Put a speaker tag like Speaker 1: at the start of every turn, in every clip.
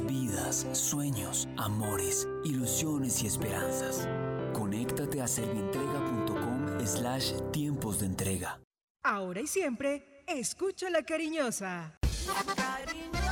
Speaker 1: Vidas, sueños, amores, ilusiones y esperanzas. Conéctate a servientrega.com slash tiempos de entrega.
Speaker 2: Ahora y siempre, escucha la cariñosa.
Speaker 3: La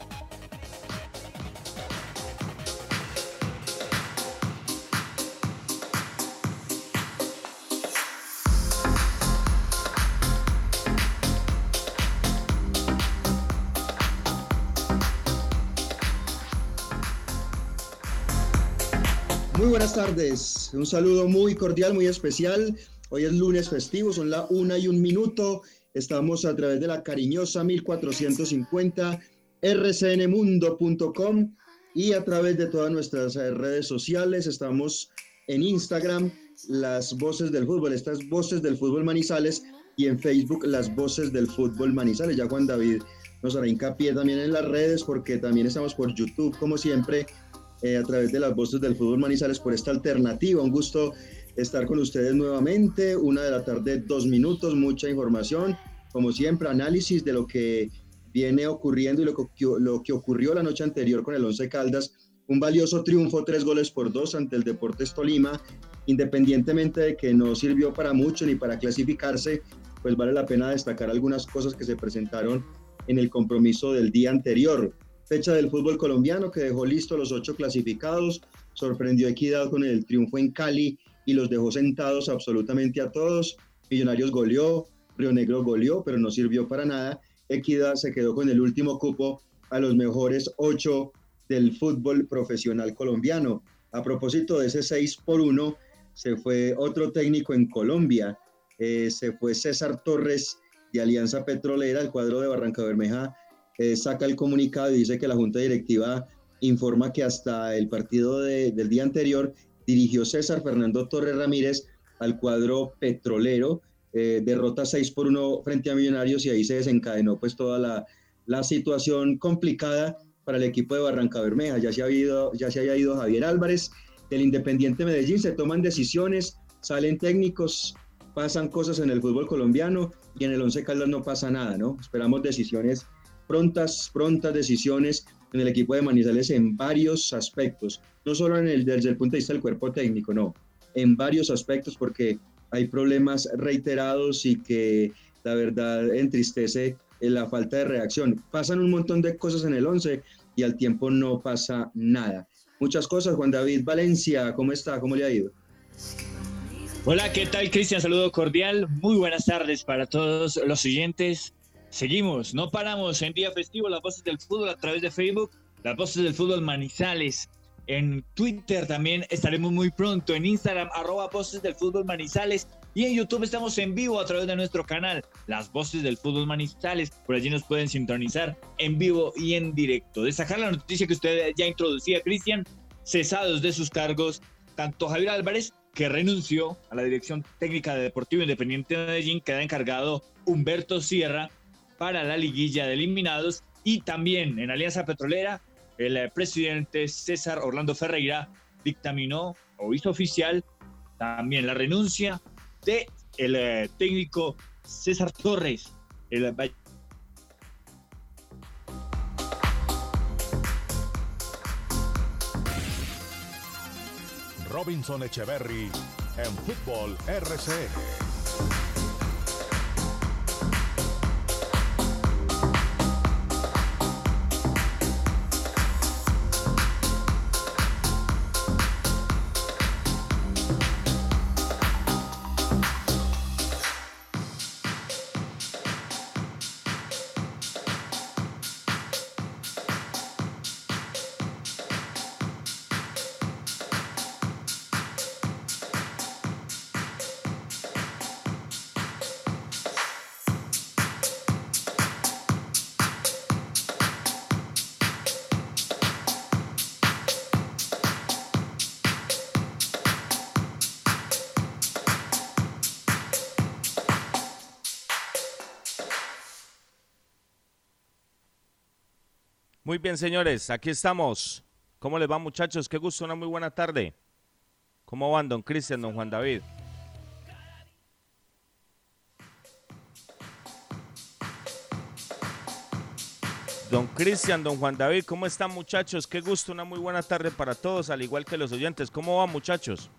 Speaker 4: Buenas tardes, un saludo muy cordial, muy especial. Hoy es lunes festivo, son la una y un minuto. Estamos a través de la cariñosa 1450 rcnmundo.com y a través de todas nuestras eh, redes sociales. Estamos en Instagram, las voces del fútbol, estas voces del fútbol Manizales y en Facebook, las voces del fútbol Manizales. Ya Juan David nos hará hincapié también en las redes porque también estamos por YouTube, como siempre, eh, a través de las voces del fútbol Manizales por esta alternativa. Un gusto estar con ustedes nuevamente. Una de la tarde, dos minutos, mucha información. Como siempre, análisis de lo que viene ocurriendo y lo que, lo que ocurrió la noche anterior con el Once Caldas. Un valioso triunfo, tres goles por dos ante el Deportes Tolima, independientemente de que no sirvió para mucho ni para clasificarse, pues vale la pena destacar algunas cosas que se presentaron en el compromiso del día anterior fecha del fútbol colombiano que dejó listo los ocho clasificados, sorprendió Equidad con el triunfo en Cali y los dejó sentados absolutamente a todos. Millonarios goleó, Río Negro goleó, pero no sirvió para nada. Equidad se quedó con el último cupo a los mejores ocho del fútbol profesional colombiano. A propósito de ese 6 por 1, se fue otro técnico en Colombia, eh, se fue César Torres de Alianza Petrolera, el cuadro de Barranca Bermeja eh, saca el comunicado y dice que la Junta Directiva informa que hasta el partido del día anterior dirigió César Fernando Torres Ramírez al cuadro petrolero, eh, derrota 6 por 1 frente a Millonarios y ahí se desencadenó pues toda la, la situación complicada para el equipo de Barranca Bermeja. Ya se, ha ido, ya se ido Javier Álvarez del Independiente Medellín, se toman decisiones, salen técnicos, pasan cosas en el fútbol colombiano y en el Once Caldas no pasa nada, ¿no? Esperamos decisiones prontas, prontas decisiones en el equipo de Manizales en varios aspectos, no solo en el, desde el punto de vista del cuerpo técnico, no, en varios aspectos porque hay problemas reiterados y que la verdad entristece la falta de reacción. Pasan un montón de cosas en el 11 y al tiempo no pasa nada. Muchas cosas. Juan David Valencia, ¿cómo está? ¿Cómo le ha ido?
Speaker 5: Hola, ¿qué tal Cristian? Saludo cordial. Muy buenas tardes para todos los oyentes Seguimos, no paramos en día festivo, las voces del fútbol a través de Facebook, las voces del fútbol Manizales. En Twitter también estaremos muy pronto, en Instagram, arroba voces del fútbol Manizales. Y en YouTube estamos en vivo a través de nuestro canal, Las Voces del Fútbol Manizales. Por allí nos pueden sintonizar en vivo y en directo. Destacar la noticia que usted ya introducía, Cristian, cesados de sus cargos, tanto Javier Álvarez, que renunció a la dirección técnica de Deportivo Independiente de Medellín, queda encargado Humberto Sierra, para la liguilla de eliminados y también en Alianza Petrolera el eh, presidente César Orlando Ferreira dictaminó o hizo oficial también la renuncia de el eh, técnico César Torres, el
Speaker 6: Robinson Echeverry en Fútbol RCN.
Speaker 7: Muy bien, señores, aquí estamos. ¿Cómo les va, muchachos? Qué gusto, una muy buena tarde. ¿Cómo van, don Cristian, don Juan David? Don Cristian, don Juan David, ¿cómo están muchachos? Qué gusto, una muy buena tarde para todos, al igual que los oyentes. ¿Cómo van muchachos?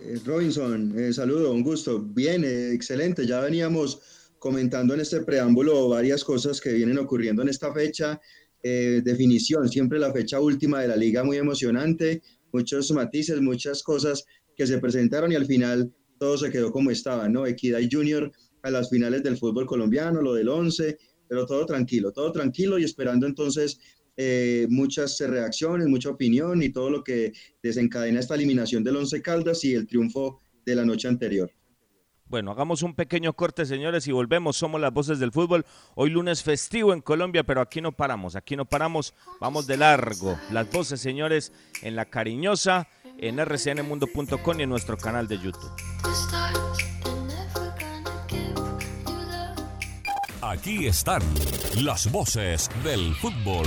Speaker 4: Eh, Robinson, eh, saludo, un gusto. Bien, eh, excelente. Ya veníamos comentando en este preámbulo varias cosas que vienen ocurriendo en esta fecha. Definición, siempre la fecha última de la liga muy emocionante, muchos matices, muchas cosas que se presentaron y al final todo se quedó como estaba, ¿no? Equidad Junior a las finales del fútbol colombiano, lo del 11, pero todo tranquilo, todo tranquilo y esperando entonces eh, muchas reacciones, mucha opinión y todo lo que desencadena esta eliminación del Once Caldas y el triunfo de la noche anterior.
Speaker 7: Bueno, hagamos un pequeño corte, señores, y volvemos. Somos las voces del fútbol. Hoy lunes festivo en Colombia, pero aquí no paramos, aquí no paramos. Vamos de largo. Las voces, señores, en La Cariñosa, en rcnmundo.com y en nuestro canal de YouTube.
Speaker 6: Aquí están las voces del fútbol.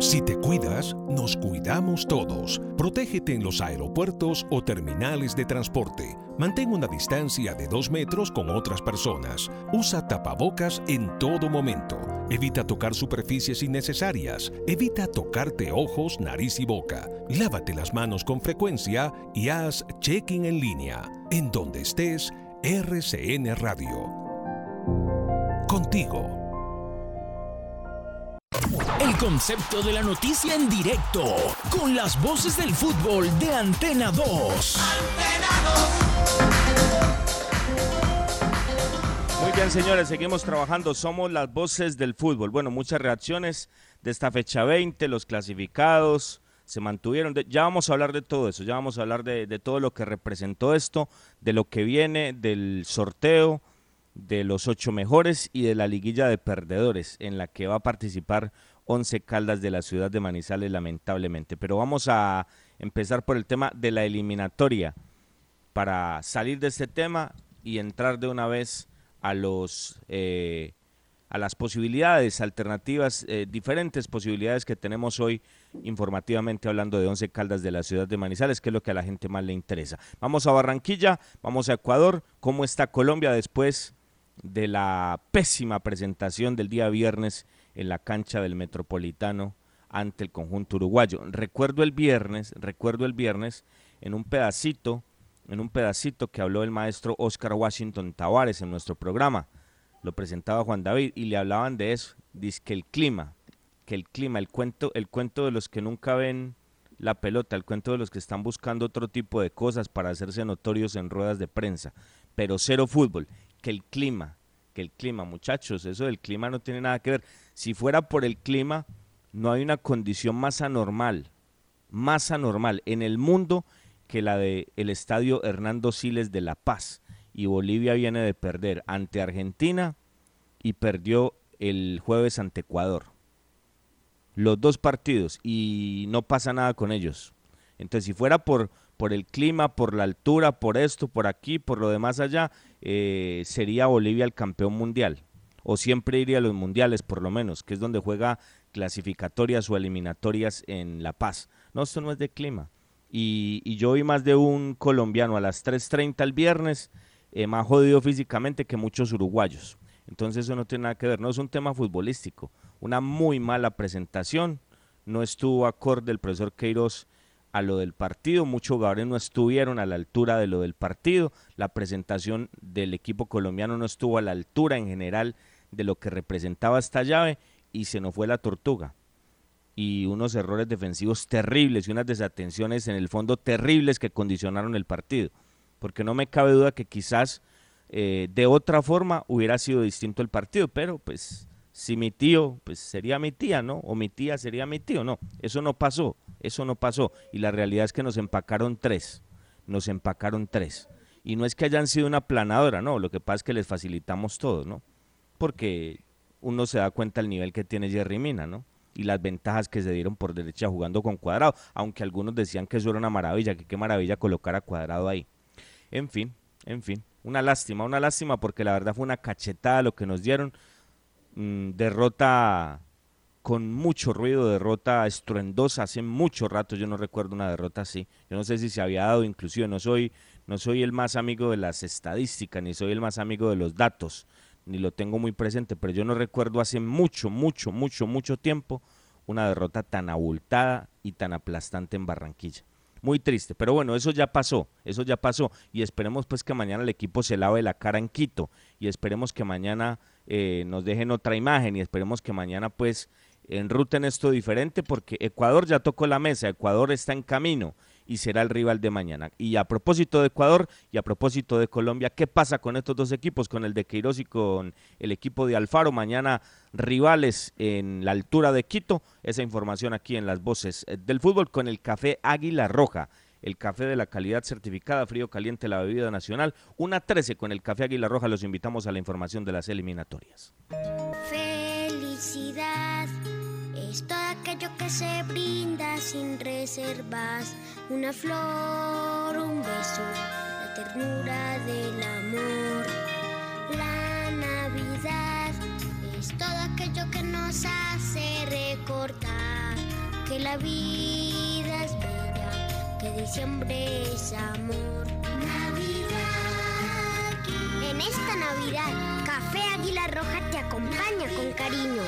Speaker 6: Si te cuidas, nos cuidamos todos. Protégete en los aeropuertos o terminales de transporte. Mantén una distancia de dos metros con otras personas. Usa tapabocas en todo momento. Evita tocar superficies innecesarias. Evita tocarte ojos, nariz y boca. Lávate las manos con frecuencia y haz check-in en línea. En donde estés, RCN Radio. Contigo.
Speaker 8: El concepto de la noticia en directo, con las voces del fútbol de Antena 2.
Speaker 7: Muy bien, señores, seguimos trabajando. Somos las voces del fútbol. Bueno, muchas reacciones de esta fecha 20, los clasificados se mantuvieron. ya vamos a hablar de todo eso, ya vamos a hablar de, de todo lo que representó esto, de lo que viene, del sorteo, de los ocho mejores y de la liguilla de perdedores en la que va a participar Once Caldas de la ciudad de Manizales lamentablemente. Pero vamos a empezar por el tema de la eliminatoria para salir de este tema y entrar de una vez a los eh, a las posibilidades alternativas, eh, diferentes posibilidades que tenemos hoy informativamente hablando de Once Caldas de la ciudad de Manizales, que es lo que a la gente más le interesa. Vamos a Barranquilla, vamos a Ecuador, ¿cómo está Colombia después de la pésima presentación del día viernes en la cancha del Metropolitano ante el conjunto uruguayo. Recuerdo el viernes, recuerdo el viernes en un pedacito, en un pedacito que habló el maestro Oscar Washington Tavares en nuestro programa. Lo presentaba Juan David y le hablaban de eso, dice que el clima, que el clima, el cuento, el cuento de los que nunca ven la pelota, el cuento de los que están buscando otro tipo de cosas para hacerse notorios en ruedas de prensa, pero cero fútbol que el clima, el clima, muchachos, eso del clima no tiene nada que ver. Si fuera por el clima, no hay una condición más anormal, más anormal en el mundo que la del el estadio Hernando Siles de La Paz. Y Bolivia viene de perder ante Argentina y perdió el jueves ante Ecuador. Los dos partidos y no pasa nada con ellos. Entonces, si fuera por, por el clima, por la altura, por esto, por aquí, por lo demás allá, eh, sería Bolivia el campeón mundial. O siempre iría a los mundiales, por lo menos, que es donde juega clasificatorias o eliminatorias en La Paz. No, esto no es de clima. Y, yo vi más de un colombiano a las 3.30 el viernes, eh, más jodido físicamente que muchos uruguayos. Entonces eso no tiene nada que ver, no es un tema futbolístico. Una muy mala presentación, no estuvo acorde el profesor Queiroz a lo del partido, muchos jugadores no estuvieron a la altura de lo del partido, la presentación del equipo colombiano no estuvo a la altura en general de lo que representaba esta llave y se nos fue la tortuga. Y unos errores defensivos terribles y unas desatenciones en el fondo terribles que condicionaron el partido. Porque no me cabe duda que quizás eh, de otra forma hubiera sido distinto el partido, pero pues si mi tío, pues sería mi tía, ¿no? O mi tía sería mi tío, no, eso no pasó, eso no pasó. Y la realidad es que nos empacaron tres, nos empacaron tres. Y no es que hayan sido una planadora, no, lo que pasa es que les facilitamos todo, ¿no? Porque uno se da cuenta del nivel que tiene Jerry Mina, ¿no? Y las ventajas que se dieron por derecha jugando con cuadrado, aunque algunos decían que eso era una maravilla, que qué maravilla colocar a cuadrado ahí. En fin, en fin, una lástima, una lástima porque la verdad fue una cachetada lo que nos dieron. Mm, derrota con mucho ruido, derrota estruendosa, hace mucho rato yo no recuerdo una derrota así. Yo no sé si se había dado, inclusive no soy, no soy el más amigo de las estadísticas, ni soy el más amigo de los datos, ni lo tengo muy presente, pero yo no recuerdo hace mucho, mucho, mucho, mucho tiempo una derrota tan abultada y tan aplastante en Barranquilla. Muy triste, pero bueno, eso ya pasó, eso ya pasó y esperemos pues que mañana el equipo se lave la cara en Quito y esperemos que mañana eh, nos dejen otra imagen y esperemos que mañana pues enruten esto diferente porque Ecuador ya tocó la mesa, Ecuador está en camino y será el rival de mañana. Y a propósito de Ecuador y a propósito de Colombia, ¿qué pasa con estos dos equipos, con el de Queiroz y con el equipo de Alfaro? Mañana rivales en la altura de Quito. Esa información aquí en las voces del fútbol con el café Águila Roja. El café de la calidad certificada, frío caliente, la bebida nacional. Una 13 con el café Águila Roja. Los invitamos a la información de las eliminatorias.
Speaker 9: Felicidad es todo aquello que se brinda sin reservas. Una flor, un beso, la ternura del amor. La Navidad es todo aquello que nos hace recordar que la vida que diciembre es amor. Navidad. En esta Navidad, Café Águila Roja te acompaña con cariño.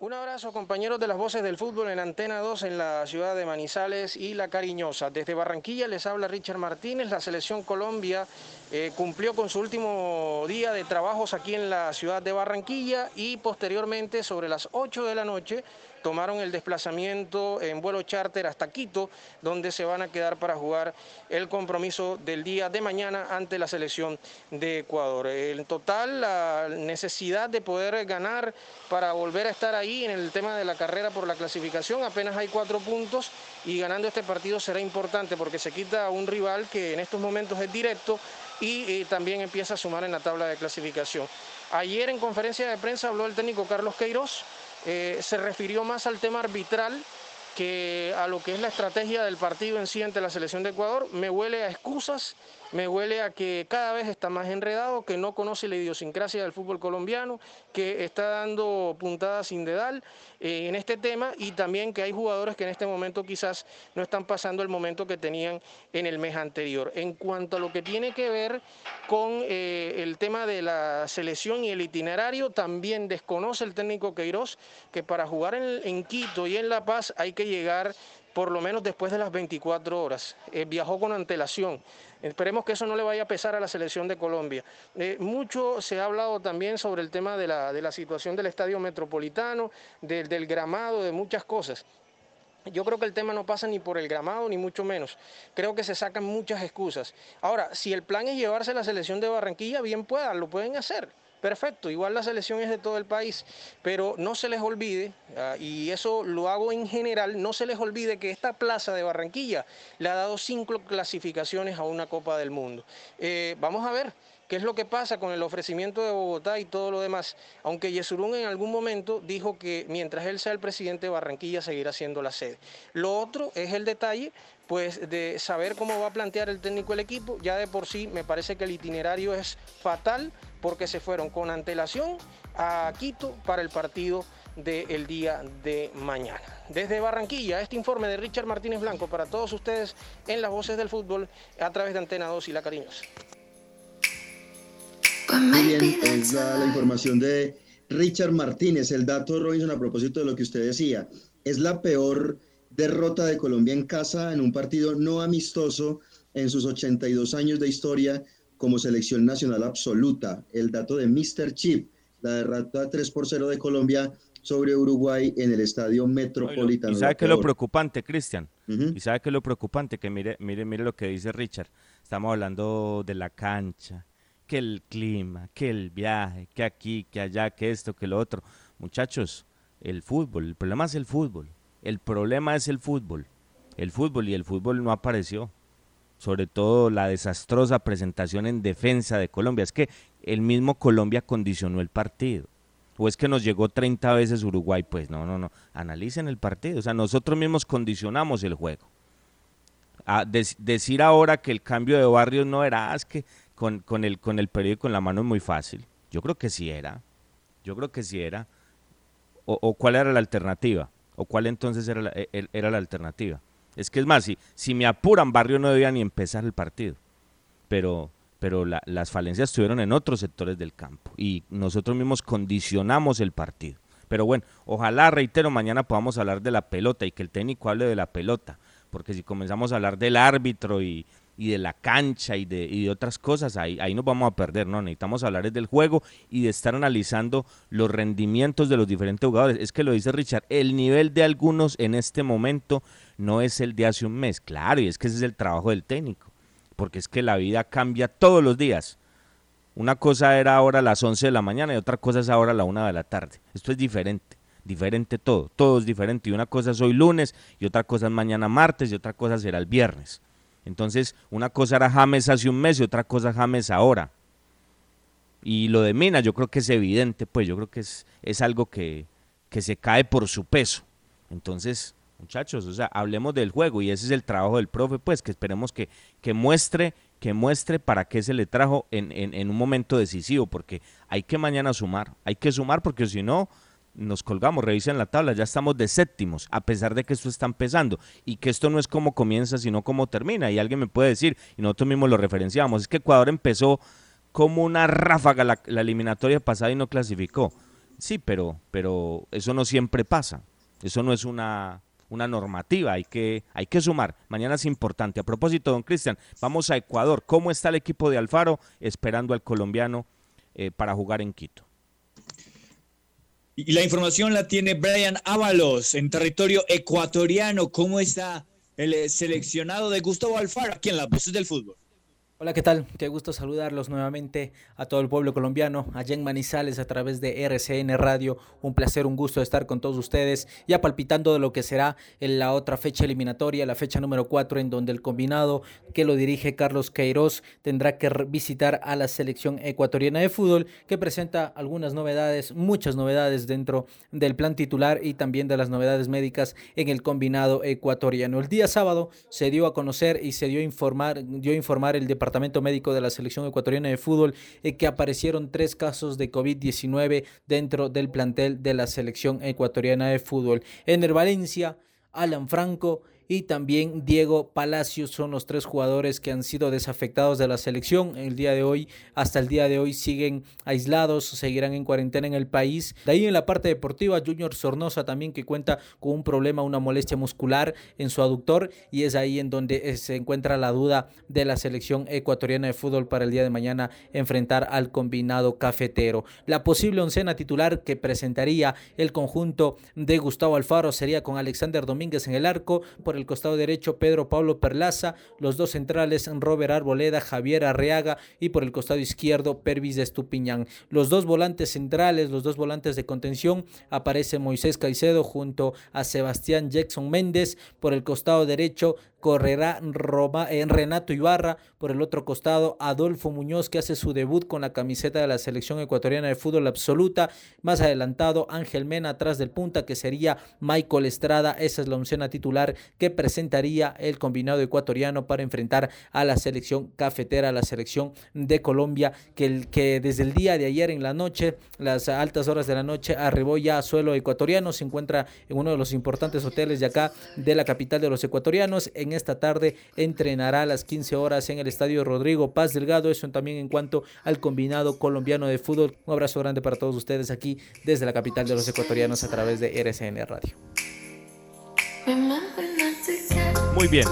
Speaker 10: Un abrazo compañeros de las voces del fútbol en Antena 2 en la ciudad de Manizales y La Cariñosa. Desde Barranquilla les habla Richard Martínez. La selección Colombia eh, cumplió con su último día de trabajos aquí en la ciudad de Barranquilla y posteriormente sobre las 8 de la noche tomaron el desplazamiento en vuelo charter hasta Quito, donde se van a quedar para jugar el compromiso del día de mañana ante la selección de Ecuador. En total, la necesidad de poder ganar para volver a estar ahí en el tema de la carrera por la clasificación, apenas hay cuatro puntos y ganando este partido será importante porque se quita a un rival que en estos momentos es directo y también empieza a sumar en la tabla de clasificación. Ayer en conferencia de prensa habló el técnico Carlos Queiroz, eh, se refirió más al tema arbitral que a lo que es la estrategia del partido en sí ante la selección de Ecuador. Me huele a excusas me huele a que cada vez está más enredado, que no conoce la idiosincrasia del fútbol colombiano, que está dando puntadas sin dedal eh, en este tema y también que hay jugadores que en este momento quizás no están pasando el momento que tenían en el mes anterior. En cuanto a lo que tiene que ver con eh, el tema de la selección y el itinerario, también desconoce el técnico Queiroz que para jugar en, Quito y en La Paz hay que llegar por lo menos después de las 24 horas. Eh, viajó con antelación. Esperemos que eso no le vaya a pesar a la selección de Colombia. Eh, mucho se ha hablado también sobre el tema de la, situación del estadio metropolitano, del gramado, de muchas cosas. Yo creo que el tema no pasa ni por el gramado, ni mucho menos. Creo que se sacan muchas excusas. Ahora, si el plan es llevarse la selección de Barranquilla, bien puedan, lo pueden hacer perfecto, igual la selección es de todo el país, pero no se les olvide, ah, y eso lo hago en general, no se les olvide que esta plaza de Barranquilla le ha dado cinco clasificaciones a una Copa del Mundo. Eh, vamos a ver. ¿Qué es lo que pasa con el ofrecimiento de Bogotá y todo lo demás? Aunque Yesurún en algún momento dijo que mientras él sea el presidente de Barranquilla seguirá siendo la sede. Lo otro es el detalle pues de saber cómo va a plantear el técnico el equipo. Ya de por sí me parece que el itinerario es fatal porque se fueron con antelación a Quito para el partido del día de mañana. Desde Barranquilla, este informe de Richard Martínez Blanco para todos ustedes en las voces del fútbol a través de Antena 2 y La Cariñosa.
Speaker 4: Muy bien, es la, la información de Richard Martínez. El dato, Robinson, a propósito de lo que usted decía, es la peor derrota de Colombia en casa en un partido no amistoso en sus 82 años de historia como selección nacional absoluta. El dato de Mr. Chip, la derrota 3 por 0 de Colombia sobre Uruguay en el estadio metropolitano.
Speaker 7: ¿Y sabe qué es lo preocupante, Cristian? ¿Y sabe qué es lo preocupante? Que mire, mire, mire lo que dice Richard. Estamos hablando de la cancha, que el clima, que el viaje, que aquí, que allá, que esto, que lo otro. Muchachos, el fútbol, el problema es el fútbol. El problema es el fútbol. El fútbol y el fútbol no apareció sobre todo la desastrosa presentación en defensa de Colombia. Es que el mismo Colombia condicionó el partido. O es que nos llegó 30 veces Uruguay. Pues no, no, no. Analicen el partido. O sea, nosotros mismos condicionamos el juego. Decir ahora que el cambio de barrios no era, ah, es que con, con, el, con el periódico en la mano es muy fácil. Yo creo que sí era. Yo creo que sí era. O, cuál era la alternativa. O cuál entonces era la, e, era la alternativa. Es que es más, si, si me apuran, Barrio no debía ni empezar el partido. Pero, pero las falencias estuvieron en otros sectores del campo y nosotros mismos condicionamos el partido. Pero bueno, ojalá, reitero, mañana podamos hablar de la pelota y que el técnico hable de la pelota, porque si comenzamos a hablar del árbitro y, y de la cancha y de, y de otras cosas, ahí, ahí nos vamos a perder, ¿no? Necesitamos hablar del juego y de estar analizando los rendimientos de los diferentes jugadores. Es que lo dice Richard, el nivel de algunos en este momento no es el de hace un mes, claro, y es que ese es el trabajo del técnico, porque es que la vida cambia todos los días. Una cosa era ahora a las 11 de la mañana y otra cosa es ahora a la 1 de la tarde. Esto es diferente diferente todo, todo es diferente. Y una cosa es hoy lunes y otra cosa es mañana martes y otra cosa será el viernes. Entonces, una cosa era James hace un mes y otra cosa James ahora. Y lo de Mina, yo creo que es evidente, pues yo creo que es, es algo que, que se cae por su peso. Entonces, muchachos, o sea, hablemos del juego y ese es el trabajo del profe, pues que esperemos que, que muestre que muestre para qué se le trajo en, en, en un momento decisivo, porque hay que mañana sumar, hay que sumar porque si no, nos colgamos, revisen la tabla, ya estamos de séptimos, a pesar de que esto está empezando y que esto no es como comienza, sino como termina. Y alguien me puede decir, y nosotros mismos lo referenciamos, es que Ecuador empezó como una ráfaga la, eliminatoria pasada y no clasificó. Sí, pero, pero eso no siempre pasa. Eso no es una, una normativa, hay que, hay que sumar. Mañana es importante. A propósito, don Cristian, vamos a Ecuador. ¿Cómo está el equipo de Alfaro esperando al colombiano eh, para jugar en Quito?
Speaker 5: Y la información la tiene Brian Ábalos en territorio ecuatoriano. ¿Cómo está el seleccionado de Gustavo Alfaro aquí en las voces del fútbol?
Speaker 11: Hola, ¿qué tal? Qué gusto saludarlos nuevamente a todo el pueblo colombiano, allá en Manizales a través de RCN Radio. Un placer, un gusto estar con todos ustedes, ya palpitando de lo que será en la otra fecha eliminatoria, la fecha número 4, en donde el combinado que lo dirige Carlos Queiroz tendrá que visitar a la selección ecuatoriana de fútbol, que presenta algunas novedades, muchas novedades dentro del plan titular y también de las novedades médicas en el combinado ecuatoriano. El día sábado se dio a conocer y se dio a informar, dio a informar el departamento Departamento Médico de la Selección Ecuatoriana de Fútbol eh, que aparecieron tres casos de COVID-19 dentro del plantel de la Selección Ecuatoriana de Fútbol. Ener Valencia, Alan Franco y también Diego Palacios son los tres jugadores que han sido desafectados de la selección. El día de hoy, hasta el día de hoy, siguen aislados, seguirán en cuarentena en el país. De ahí en la parte deportiva, Junior Sornosa también que cuenta con un problema, una molestia muscular en su aductor y es ahí en donde eh, se encuentra la duda de la selección ecuatoriana de fútbol para el día de mañana enfrentar al combinado cafetero. La posible oncena titular que presentaría el conjunto de Gustavo Alfaro sería con Alexander Domínguez en el arco, por el costado derecho Pedro Pablo Perlaza, los dos centrales Robert Arboleda, Javier Arriaga y por el costado izquierdo Pervis de Estupiñán. Los dos volantes centrales, los dos volantes de contención, aparece Moisés Caicedo junto a Sebastián Jackson Méndez, por el costado derecho correrá Roma, en Renato Ibarra, por el otro costado Adolfo Muñoz que hace su debut con la camiseta de la selección ecuatoriana de fútbol absoluta, más adelantado Ángel Mena atrás del punta que sería Michael Estrada, esa es la opción titular que presentaría el combinado ecuatoriano para enfrentar a la selección cafetera, a la selección de Colombia, que, que desde el día de ayer en la noche, las altas horas de la noche, arribó ya a suelo ecuatoriano, se encuentra en uno de los importantes hoteles de acá de la capital de los ecuatorianos, en esta tarde entrenará a las 15 horas en el estadio Rodrigo Paz Delgado. Eso también en cuanto al combinado colombiano de fútbol. Un abrazo grande para todos ustedes aquí desde la capital de los ecuatorianos a través de RCN Radio.
Speaker 7: Muy bien,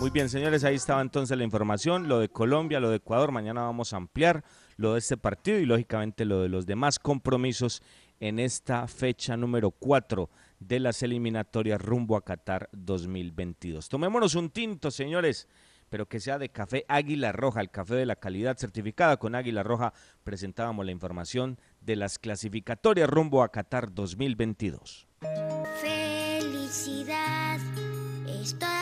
Speaker 7: muy bien, señores. Ahí estaba entonces la información. Lo de Colombia, lo de Ecuador. Mañana vamos a ampliar lo de este partido y lógicamente lo de los demás compromisos en esta fecha número 4 de las eliminatorias rumbo a Qatar 2022. Tomémonos un tinto, señores, pero que sea de café Águila Roja, el café de la calidad certificada con Águila Roja. Presentábamos la información de las clasificatorias rumbo a Qatar 2022.
Speaker 9: Felicidad es todo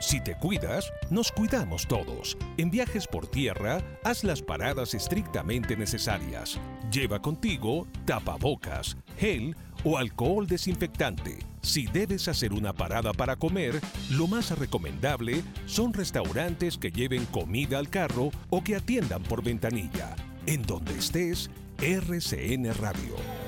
Speaker 6: Si te cuidas, nos cuidamos todos. En viajes por tierra, haz las paradas estrictamente necesarias. Lleva contigo tapabocas, gel o alcohol desinfectante. Si debes hacer una parada para comer, lo más recomendable son restaurantes que lleven comida al carro o que atiendan por ventanilla. En donde estés, RCN Radio.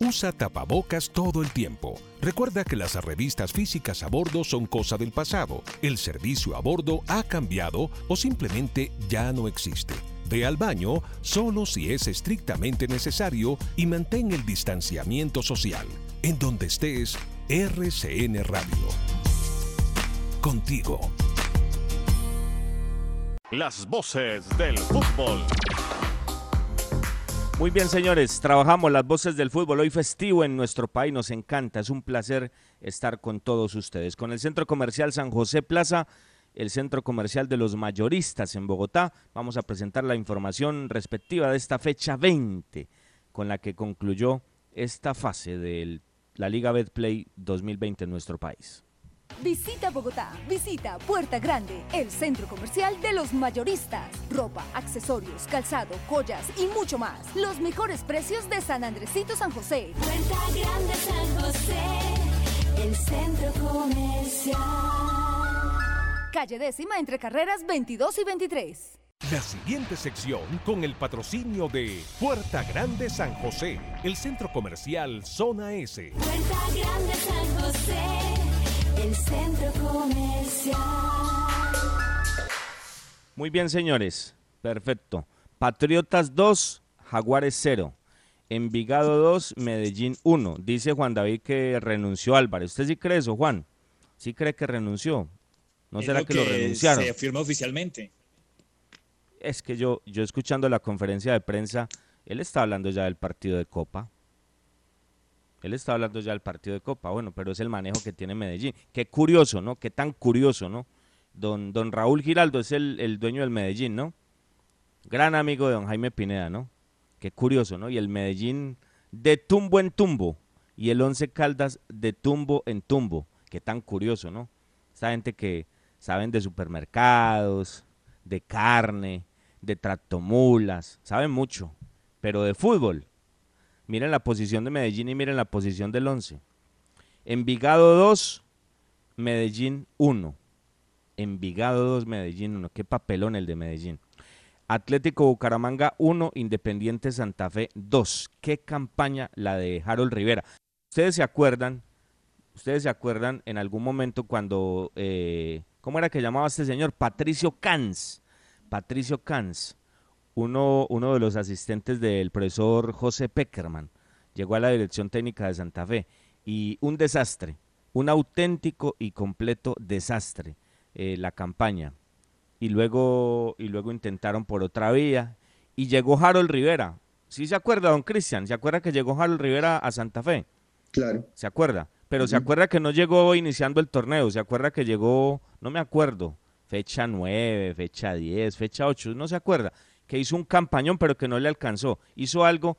Speaker 6: usa tapabocas todo el tiempo. Recuerda que las revistas físicas a bordo son cosa del pasado. El servicio a bordo ha cambiado o simplemente ya no existe. Ve al baño solo si es estrictamente necesario y mantén el distanciamiento social. En donde estés, RCN Radio. Contigo.
Speaker 12: Las voces del fútbol.
Speaker 7: Muy bien, señores, trabajamos las voces del fútbol hoy festivo en nuestro país, nos encanta, es un placer estar con todos ustedes. Con el Centro Comercial San José Plaza, el Centro Comercial de los Mayoristas en Bogotá, vamos a presentar la información respectiva de esta fecha 20, con la que concluyó esta fase de la Liga Betplay 2020 en nuestro país.
Speaker 13: Visita Bogotá, visita Puerta Grande, el centro comercial de los mayoristas. Ropa, accesorios, calzado, joyas y mucho más. Los mejores precios de San Andresito San José.
Speaker 14: Puerta Grande San José, el centro comercial.
Speaker 13: Calle décima entre carreras 22 y 23.
Speaker 6: La siguiente sección con el patrocinio de Puerta Grande San José, el centro comercial Zona S.
Speaker 14: Puerta Grande San José, el centro comercial.
Speaker 7: Muy bien, señores. Perfecto. Patriotas 2, Jaguares 0. Envigado 2, Medellín 1. Dice Juan David que renunció Álvarez. ¿Usted sí cree eso, Juan? ¿Sí cree que renunció? ¿No
Speaker 5: Es
Speaker 7: será que, lo renunciaron?
Speaker 5: Se firma oficialmente.
Speaker 7: Es que yo, yo escuchando la conferencia de prensa, él está hablando ya del partido de Copa. Él está hablando ya del partido de Copa, bueno, pero es el manejo que tiene Medellín. Qué curioso, ¿no? Qué tan curioso, ¿no? Don, don Raúl Giraldo es el, el dueño del Medellín, ¿no? Gran amigo de don Jaime Pineda, ¿no? Qué curioso, ¿no? Y el Medellín de tumbo en tumbo. Y el Once Caldas de tumbo en tumbo. Qué tan curioso, ¿no? Esta gente que saben de supermercados, de carne, de tractomulas, saben mucho. Pero de fútbol, miren la posición de Medellín y miren la posición del Once. Envigado 2, Medellín 1. Envigado 2, Medellín 1. Qué papelón el de Medellín. Atlético Bucaramanga 1, Independiente Santa Fe 2. Qué campaña la de Harold Rivera. Ustedes se acuerdan, ustedes se acuerdan en algún momento cuando, eh, ¿cómo era que llamaba este señor? Patricio Cans. Patricio Cans, uno, uno de los asistentes del profesor José Peckerman, llegó a la dirección técnica de Santa Fe y un desastre, un auténtico y completo desastre eh, la campaña. Y luego, y luego intentaron por otra vía y llegó Harold Rivera. ¿Sí se acuerda, don Cristian? ¿Se acuerda que llegó Harold Rivera a Santa Fe?
Speaker 4: Claro.
Speaker 7: ¿Se acuerda? Pero se acuerda que no llegó iniciando el torneo, se acuerda que llegó, no me acuerdo, fecha 9, fecha 10, fecha 8, no se acuerda, que hizo un campañón pero que no le alcanzó. Hizo algo,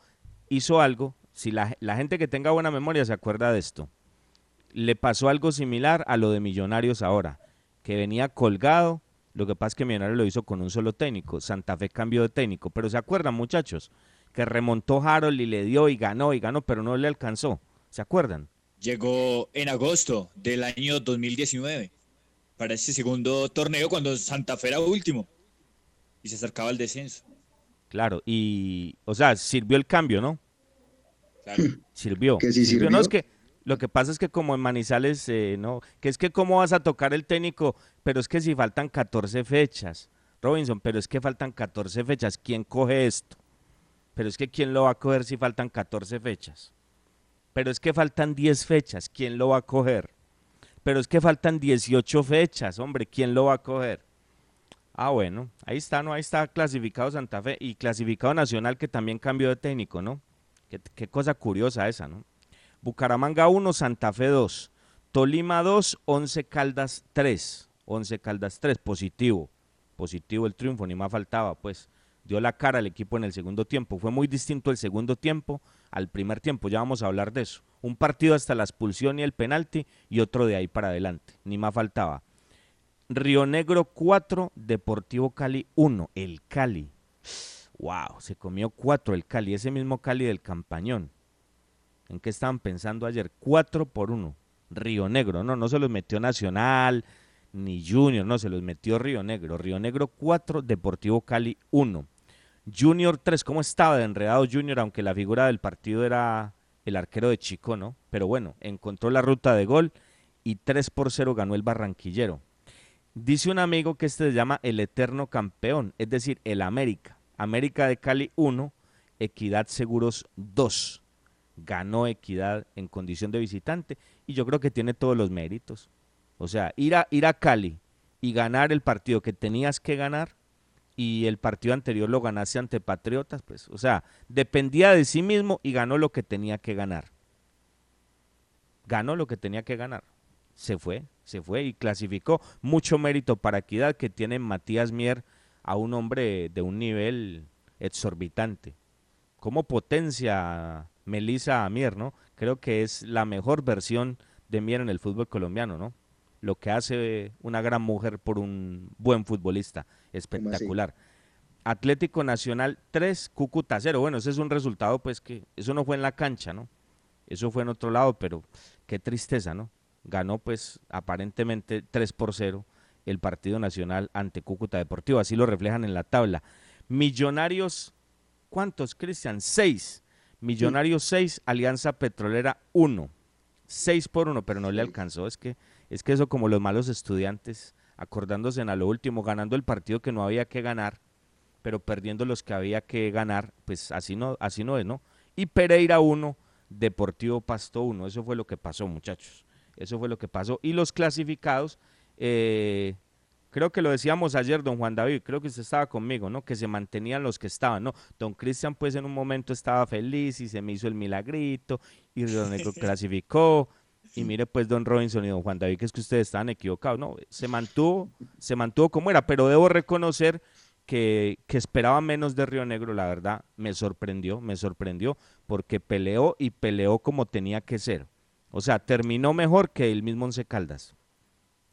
Speaker 7: hizo algo, si la, la gente que tenga buena memoria se acuerda de esto. Le pasó algo similar a lo de Millonarios ahora, que venía colgado, lo que pasa es que Millonarios lo hizo con un solo técnico, Santa Fe cambió de técnico, pero se acuerdan muchachos, que remontó Harold y le dio y ganó y ganó, pero no le alcanzó, ¿se acuerdan?
Speaker 5: Llegó en agosto del año 2019 para ese segundo torneo cuando Santa Fe era último y se acercaba al descenso.
Speaker 7: Claro, y, o sea, sirvió el cambio, ¿no?
Speaker 5: Claro.
Speaker 7: Sirvió.
Speaker 4: Que sí sirvió.
Speaker 7: No, es que lo que pasa es que como en Manizales, eh, no, que es que cómo vas a tocar el técnico, pero es que si faltan 14 fechas, Robinson, pero es que faltan 14 fechas, ¿quién coge esto? Pero es que ¿quién lo va a coger si faltan 14 fechas? Pero es que faltan 10 fechas, ¿quién lo va a coger? Pero es que faltan 18 fechas, hombre, ¿quién lo va a coger? Ah, bueno, ahí está, ¿no? Ahí está clasificado Santa Fe y clasificado Nacional que también cambió de técnico, ¿no? Qué, cosa curiosa esa, ¿no? Bucaramanga 1, Santa Fe 2. Tolima 2, 11 Caldas 3. 11 Caldas 3, positivo. Positivo el triunfo, ni más faltaba, pues. Dio la cara al equipo en el segundo tiempo. Fue muy distinto el segundo tiempo al primer tiempo, ya vamos a hablar de eso. Un partido hasta la expulsión y el penalti y otro de ahí para adelante, ni más faltaba. Río Negro 4, Deportivo Cali 1, el Cali. Wow, se comió 4 el Cali, ese mismo Cali del Campañón. ¿En qué estaban pensando ayer? 4 por 1. Río Negro, no, no se los metió Nacional ni Junior, no, se los metió Río Negro. Río Negro 4, Deportivo Cali 1. Junior 3, ¿cómo estaba de enredado Junior? Aunque la figura del partido era el arquero de Chico, ¿no? Pero bueno, encontró la ruta de gol y 3 por 0 ganó el Barranquillero. Dice un amigo que este se llama el eterno campeón, es decir, el América. América de Cali 1, Equidad Seguros 2. Ganó Equidad en condición de visitante y yo creo que tiene todos los méritos. O sea, ir a, ir a Cali y ganar el partido que tenías que ganar y el partido anterior lo ganase ante Patriotas, pues, o sea, dependía de sí mismo y ganó lo que tenía que ganar. Ganó lo que tenía que ganar. Se fue, se fue y clasificó. Mucho mérito para Equidad que tiene Matías Mier a un hombre de un nivel exorbitante. ¿Cómo potencia Melissa Mier, no? Creo que es la mejor versión de Mier en el fútbol colombiano, ¿no? Lo que hace una gran mujer por un buen futbolista. Espectacular. Atlético Nacional 3, Cúcuta 0. Bueno, ese es un resultado, pues que eso no fue en la cancha, ¿no? Eso fue en otro lado, pero qué tristeza, ¿no? Ganó, pues, aparentemente 3 por 0 el partido nacional ante Cúcuta Deportivo. Así lo reflejan en la tabla. Millonarios, ¿cuántos, Cristian? 6. Millonarios 6, Alianza Petrolera 1. 6 por 1, pero no le alcanzó. Es que, es que eso como los malos estudiantes, acordándose en a lo último, ganando el partido que no había que ganar, pero perdiendo los que había que ganar, pues así no, así no es, ¿no? Y Pereira 1, Deportivo Pasto 1. Eso fue lo que pasó, muchachos. Eso fue lo que pasó. Y los clasificados, eh, creo que lo decíamos ayer, don Juan David, creo que usted estaba conmigo, ¿no? Que se mantenían los que estaban, ¿no? Don Cristian, pues en un momento estaba feliz y se me hizo el milagrito y Río Negro clasificó. Y mire, pues, don Robinson y don Juan David, que es que ustedes estaban equivocados, ¿no? Se mantuvo, se mantuvo como era, pero debo reconocer que, que, esperaba menos de Río Negro, la verdad, me sorprendió, me sorprendió, porque peleó y peleó como tenía que ser. O sea, terminó mejor que el mismo Once Caldas.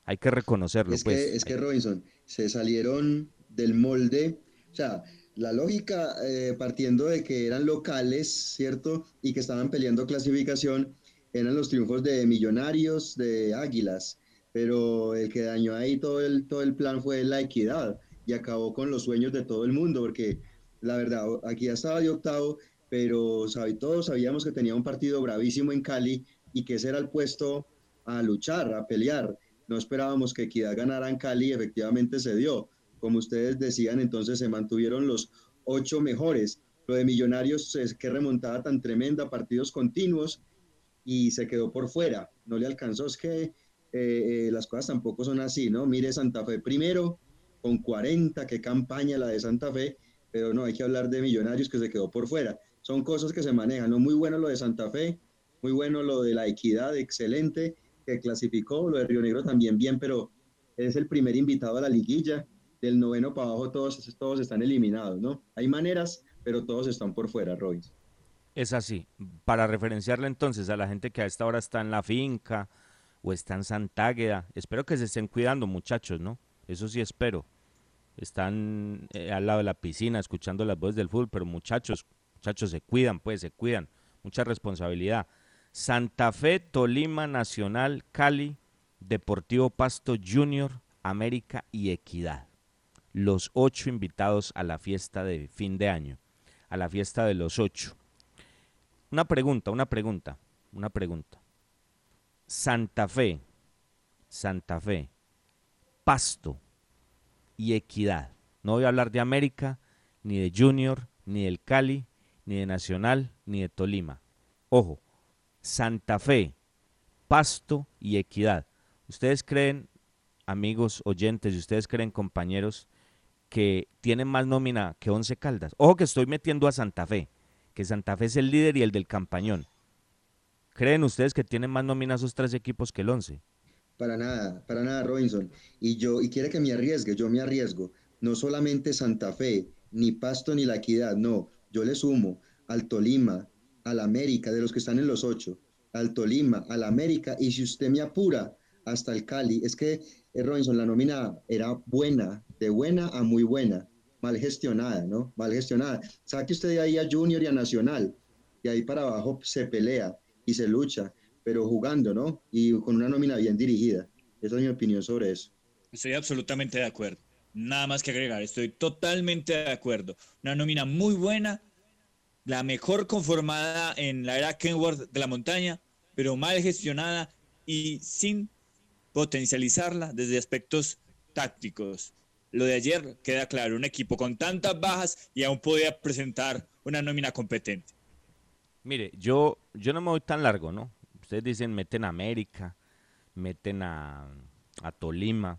Speaker 7: Hay que reconocerlo.
Speaker 4: Es,
Speaker 7: pues.
Speaker 4: que, es que Robinson, se salieron del molde, o sea, la lógica eh, partiendo de que eran locales, ¿cierto? Y que estaban peleando clasificación, eran los triunfos de Millonarios, de Águilas, pero el que dañó ahí todo el, todo el plan fue la equidad y acabó con los sueños de todo el mundo, porque la verdad, aquí ya estaba de octavo, pero todos sabíamos que tenía un partido bravísimo en Cali y que ese era el puesto a luchar, a pelear. No esperábamos que Equidad ganara en Cali y efectivamente se dio. Como ustedes decían, entonces se mantuvieron los ocho mejores. Lo de Millonarios es que remontada tan tremenda, partidos continuos y se quedó por fuera. No le alcanzó. Es que eh, eh, las cosas tampoco son así, ¿no? Mire Santa Fe primero, con 40, qué campaña la de Santa Fe, pero no, hay que hablar de Millonarios que se quedó por fuera. Son cosas que se manejan, ¿no? Muy bueno lo de Santa Fe, muy bueno lo de la equidad, excelente, que clasificó, lo de Río Negro también bien, pero es el primer invitado a la liguilla, del noveno para abajo todos, todos están eliminados, ¿no? Hay maneras, pero todos están por fuera, Roy.
Speaker 7: Es así. Para referenciarle entonces a la gente que a esta hora está en la finca o está en Santágueda, espero que se estén cuidando, muchachos, ¿no? Eso sí espero. Están eh, al lado de la piscina escuchando las voces del fútbol, pero muchachos, muchachos se cuidan, pues se cuidan. Mucha responsabilidad. Santa Fe, Tolima, Nacional, Cali, Deportivo Pasto Junior, América y Equidad. Los ocho invitados a la fiesta de fin de año, a la fiesta de los ocho. Una pregunta, una pregunta, una pregunta. Santa Fe, Santa Fe, Pasto y Equidad. No voy a hablar de América, ni de Junior, ni del Cali, ni de Nacional, ni de Tolima. Ojo, Santa Fe, Pasto y Equidad. ¿Ustedes creen, amigos oyentes, y ustedes creen, compañeros, que tienen más nómina que Once Caldas? Ojo que estoy metiendo a Santa Fe, que Santa Fe es el líder y el del campañón. ¿Creen ustedes que tienen más nómina esos tres equipos que el Once?
Speaker 4: Para nada, para nada, Robinson. Y yo, y quiere que me arriesgue, yo me arriesgo. No solamente Santa Fe, ni Pasto, ni La Equidad, no. Yo le sumo al Tolima, al América, de los que están en los ocho, al Tolima, al América, y si usted me apura hasta el Cali, es que eh, Robinson, la nómina era buena, de buena a muy buena, mal gestionada, ¿no? Mal gestionada. Saque usted de ahí a Junior y a Nacional, y ahí para abajo se pelea y se lucha, pero jugando, ¿no? Y con una nómina bien dirigida. Esa es mi opinión sobre eso.
Speaker 5: Estoy absolutamente de acuerdo. Nada más que agregar, estoy totalmente de acuerdo. Una nómina muy buena, la mejor conformada en la era Kenworth de la montaña, pero mal gestionada y sin potencializarla desde aspectos tácticos. Lo de ayer queda claro, un equipo con tantas bajas y aún podía presentar una nómina competente.
Speaker 7: Mire, yo, yo no me voy tan largo, ¿no? Ustedes dicen meten a América, meten a, a Tolima,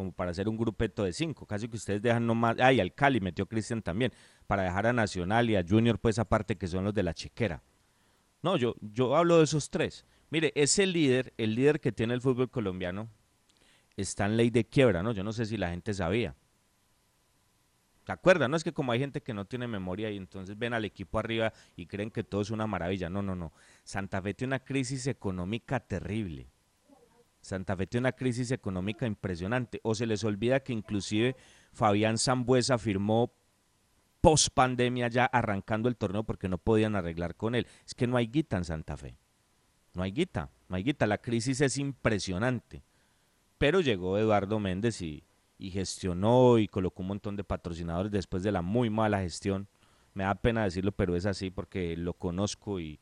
Speaker 7: como para hacer un grupeto de cinco. Casi que ustedes dejan nomás. Ay, al Cali metió Cristian también para dejar a Nacional y a Junior, pues aparte que son los de la chequera. No, yo, yo hablo de esos tres. Mire, ese líder, el líder que tiene el fútbol colombiano, está en ley de quiebra, ¿no? Yo no sé si la gente sabía. ¿Se acuerdan? No es que como hay gente que no tiene memoria y entonces ven al equipo arriba y creen que todo es una maravilla. No, no, no. Santa Fe tiene una crisis económica terrible. Santa Fe tiene una crisis económica impresionante. O se les olvida que inclusive Fabián Zambuesa firmó post pandemia ya arrancando el torneo porque no podían arreglar con él. Es que no hay guita en Santa Fe. No hay guita, no hay guita. La crisis es impresionante. Pero llegó Eduardo Méndez y, y gestionó y colocó un montón de patrocinadores después de la muy mala gestión. Me da pena decirlo, pero es así porque lo conozco y,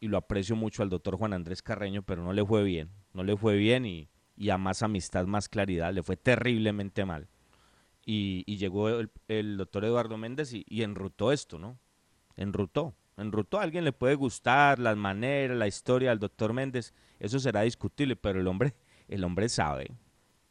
Speaker 7: y lo aprecio mucho al doctor Juan Andrés Carreño, pero no le fue bien. No le fue bien y, y a más amistad, más claridad. Le fue terriblemente mal y, llegó el, doctor Eduardo Méndez y, enrutó esto, ¿no? Enrutó, enrutó. A alguien le puede gustar las maneras, la historia del doctor Méndez, eso será discutible, pero el hombre, el hombre sabe.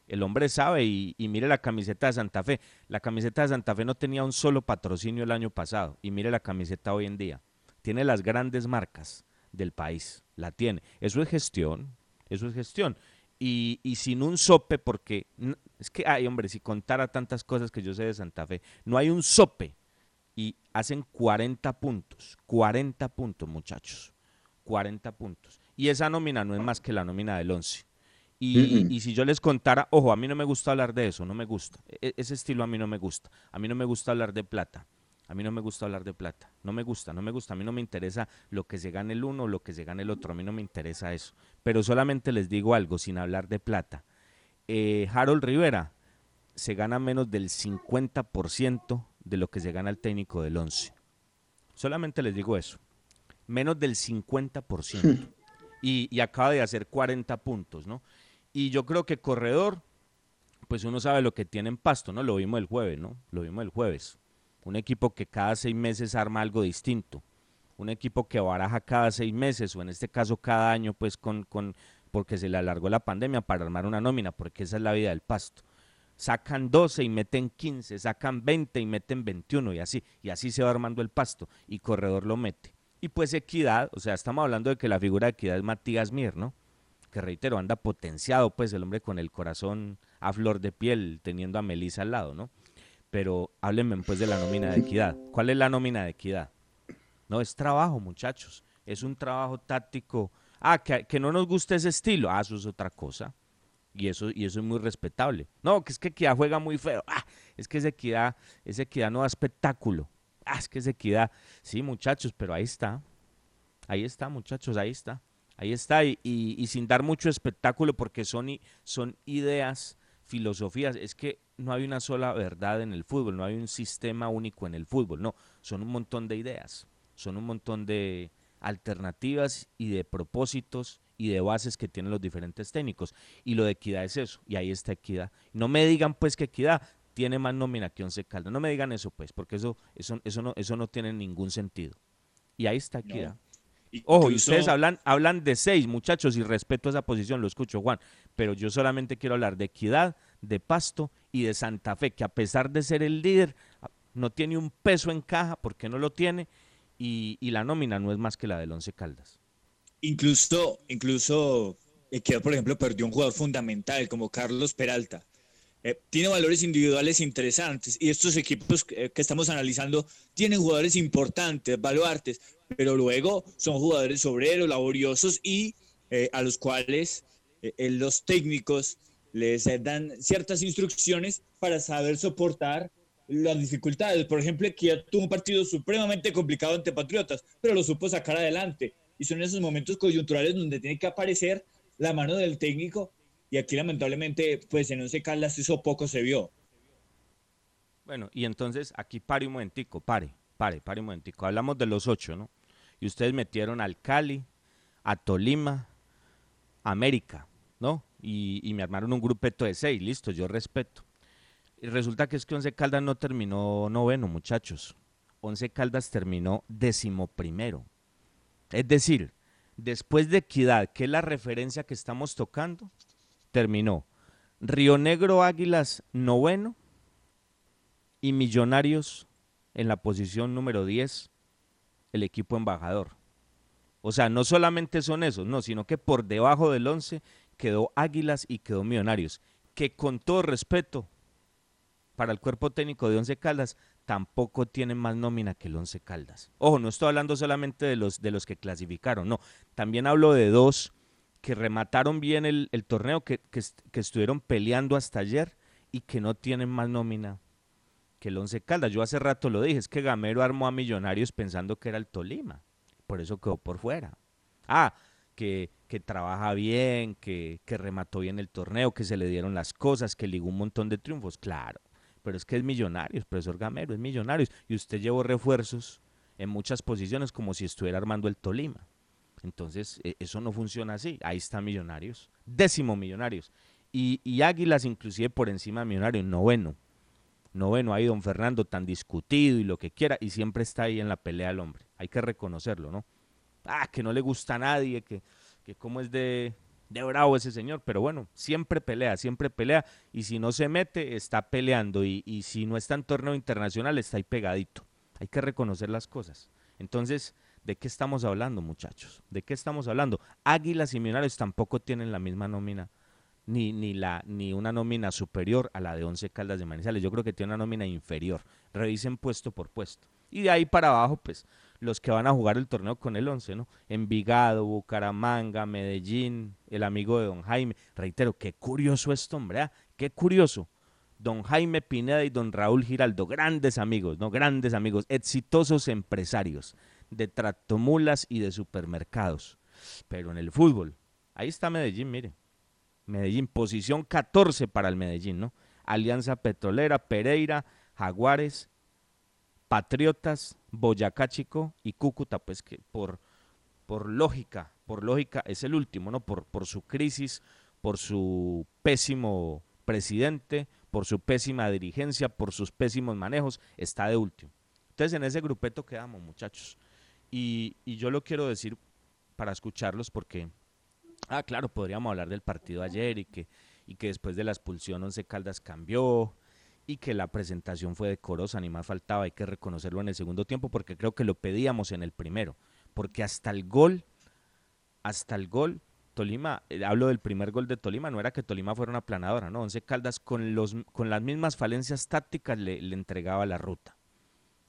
Speaker 7: El hombre sabe y, y, mire la camiseta de Santa Fe. La camiseta de Santa Fe no tenía un solo patrocinio el año pasado y mire la camiseta hoy en día. Tiene las grandes marcas del país, la tiene. Eso es gestión, eso es gestión. Y, y sin un sope, porque es que, ay hombre, si contara tantas cosas que yo sé de Santa Fe, no hay un sope y hacen 40 puntos, 40 puntos muchachos, 40 puntos. Y esa nómina no es más que la nómina del 11. Y, y, si yo les contara, ojo, a mí no me gusta hablar de eso, no me gusta. E, ese estilo a mí no me gusta. A mí no me gusta hablar de plata. A mí no me gusta hablar de plata. No me gusta, no me gusta. A mí no me interesa lo que se gane el uno o lo que se gane el otro. A mí no me interesa eso. Pero solamente les digo algo sin hablar de plata. Eh, Harold Rivera se gana menos del 50% de lo que se gana el técnico del 11. Solamente les digo eso. Menos del 50%. y, y acaba de hacer 40 puntos, ¿no? Y yo creo que Corredor, pues uno sabe lo que tiene en pasto, ¿no? Lo vimos el jueves, ¿no? Lo vimos el jueves. Un equipo que cada seis meses arma algo distinto. Un equipo que baraja cada seis meses, o en este caso cada año, pues con, con porque se le alargó la pandemia para armar una nómina, porque esa es la vida del pasto. Sacan 12 y meten 15, sacan 20 y meten 21 y así, y así se va armando el pasto y Corredor lo mete. Y pues Equidad, o sea, estamos hablando de que la figura de Equidad es Matías Mier, ¿no? Que reitero, anda potenciado, pues el hombre con el corazón a flor de piel, teniendo a Melisa al lado, ¿no? Pero háblenme pues de la nómina de Equidad. ¿Cuál es la nómina de Equidad? No, es trabajo, muchachos. Es un trabajo táctico. Ah, que, que no nos gusta ese estilo. Ah, eso es otra cosa. Y eso, y eso es muy respetable. No, que es que Equidad juega muy feo. Ah, es que ese Equidad, Equidad no da espectáculo. Ah, es que ese Equidad. Sí, muchachos, pero ahí está. Ahí está, muchachos, ahí está. Ahí está. Y, y, y sin dar mucho espectáculo, porque son, son ideas, filosofías. Es que no hay una sola verdad en el fútbol, no hay un sistema único en el fútbol. No, son un montón de ideas, son un montón de alternativas y de propósitos y de bases que tienen los diferentes técnicos. Y lo de equidad es eso, y ahí está equidad. No me digan pues que equidad tiene más nómina que Once Caldas. No me digan eso pues, porque eso, eso, eso, no, eso no tiene ningún sentido. Y ahí está equidad. No. Ojo, y ustedes hablan, hablan de seis, muchachos, y respeto esa posición, lo escucho, Juan, pero yo solamente quiero hablar de equidad, de Pasto y de Santa Fe, que a pesar de ser el líder, no tiene un peso en caja, porque no lo tiene, y, y la nómina no es más que la del Once Caldas.
Speaker 5: Incluso, incluso Equidad, por ejemplo, perdió un jugador fundamental como Carlos Peralta. Eh, tiene valores individuales interesantes y estos equipos eh, que estamos analizando tienen jugadores importantes, baluartes, pero luego son jugadores obreros, laboriosos y eh, a los cuales eh, los técnicos les dan ciertas instrucciones para saber soportar las dificultades. Por ejemplo, que ya tuvo un partido supremamente complicado ante Patriotas, pero lo supo sacar adelante. Y son esos momentos coyunturales donde tiene que aparecer la mano del técnico. Y aquí, lamentablemente, pues en Once Caldas eso poco se vio.
Speaker 7: Bueno, y entonces aquí pare un momentico, pare, pare, pare un momentico. Hablamos de los ocho, ¿no? Y ustedes metieron al Cali, a Tolima, América, ¿no? Y, me armaron un grupeto de seis, listo, yo respeto. Y resulta que es que Once Caldas no terminó noveno, muchachos. Once Caldas terminó decimoprimero. Es decir, después de Equidad, que es la referencia que estamos tocando, terminó Río Negro Águilas noveno y Millonarios en la posición número 10, el equipo embajador. O sea, no solamente son esos, no, sino que por debajo del 11 quedó Águilas y quedó Millonarios, que con todo respeto para el cuerpo técnico de Once Caldas, tampoco tienen más nómina que el Once Caldas. Ojo, no estoy hablando solamente de los, de los que clasificaron, no, también hablo de dos que remataron bien el, torneo, que, que, que, estuvieron peleando hasta ayer y que no tienen más nómina que el Once Caldas. Yo hace rato lo dije, es que Gamero armó a Millonarios pensando que era el Tolima, por eso quedó por fuera. Ah, que, que trabaja bien, que, que remató bien el torneo, que se le dieron las cosas, que ligó un montón de triunfos, claro pero es que es Millonarios, profesor Gamero, es Millonarios. Y usted llevó refuerzos en muchas posiciones como si estuviera armando el Tolima. Entonces, eso no funciona así. Ahí está Millonarios, décimo Millonarios. Y, y Águilas inclusive por encima de Millonarios, noveno. Noveno, ahí don Fernando tan discutido y lo que quiera, y siempre está ahí en la pelea el hombre. Hay que reconocerlo, ¿no? Ah, que no le gusta a nadie, que, que como es de, de bravo ese señor, pero bueno, siempre pelea, siempre pelea, y si no se mete, está peleando, y, y si no está en torneo internacional, está ahí pegadito. Hay que reconocer las cosas. Entonces, ¿de qué estamos hablando, muchachos? ¿De qué estamos hablando? Águilas y Millonarios tampoco tienen la misma nómina, ni, ni, la, ni una nómina superior a la de Once Caldas de Manizales. Yo creo que tiene una nómina inferior. Revisen puesto por puesto. Y de ahí para abajo, pues, los que van a jugar el torneo con el Once, ¿no? Envigado, Bucaramanga, Medellín, el amigo de Don Jaime. Reitero, qué curioso esto, hombre, ¿ah? qué curioso. Don Jaime Pineda y don Raúl Giraldo, grandes amigos, ¿no? Grandes amigos, exitosos empresarios de tractomulas y de supermercados. Pero en el fútbol, ahí está Medellín, mire. Medellín, posición 14 para el Medellín, ¿no? Alianza Petrolera, Pereira, Jaguares, Patriotas, Boyacá Chico y Cúcuta, pues que por, por lógica, por lógica es el último, ¿no? Por, por su crisis, por su pésimo presidente, por su pésima dirigencia, por sus pésimos manejos, está de último. Entonces en ese grupeto quedamos, muchachos. Y, y yo lo quiero decir para escucharlos porque, ah, claro, podríamos hablar del partido ayer y que, y que después de la expulsión Once Caldas cambió y que la presentación fue decorosa, ni más faltaba, hay que reconocerlo en el segundo tiempo porque creo que lo pedíamos en el primero, porque hasta el gol, hasta el gol, Tolima, eh, hablo del primer gol de Tolima, no era que Tolima fuera una planadora, no, Once Caldas con, los, con las mismas falencias tácticas le, entregaba la ruta.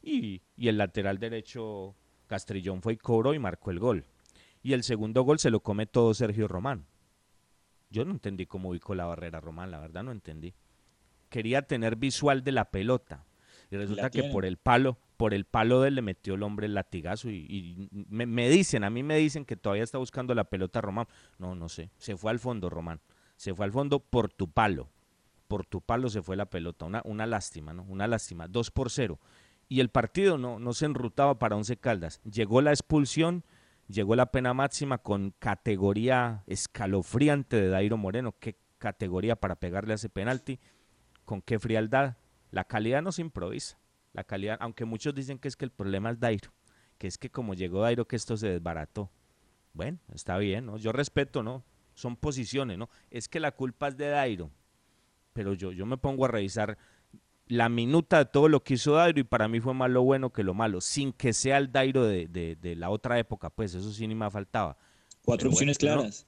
Speaker 7: Y, y, el lateral derecho Castrillón fue y cobró y marcó el gol. Y el segundo gol se lo come todo Sergio Román. Yo no entendí cómo ubicó la barrera Román, la verdad no entendí quería tener visual de la pelota. Y resulta que por el palo, por el palo de él le metió el hombre el latigazo y, me, dicen, a mí me dicen que todavía está buscando la pelota Román. No, no sé, se fue al fondo Román, se fue al fondo por tu palo, por tu palo se fue la pelota, una, una lástima, ¿no? Una lástima, dos por cero. Y el partido no, no se enrutaba para Once Caldas. Llegó la expulsión, llegó la pena máxima con categoría escalofriante de Dairo Moreno, qué categoría para pegarle a ese penalti con qué frialdad. La calidad no se improvisa. La calidad, aunque muchos dicen que es que el problema es Dairo, que es que como llegó Dairo que esto se desbarató. Bueno, está bien, ¿no? Yo respeto, ¿no? Son posiciones, ¿no? Es que la culpa es de Dairo. Pero yo, yo me pongo a revisar la minuta de todo lo que hizo Dairo y para mí fue más lo bueno que lo malo, sin que sea el Dairo de, de, la otra época, pues eso sí ni me faltaba.
Speaker 5: Cuatro opciones claras.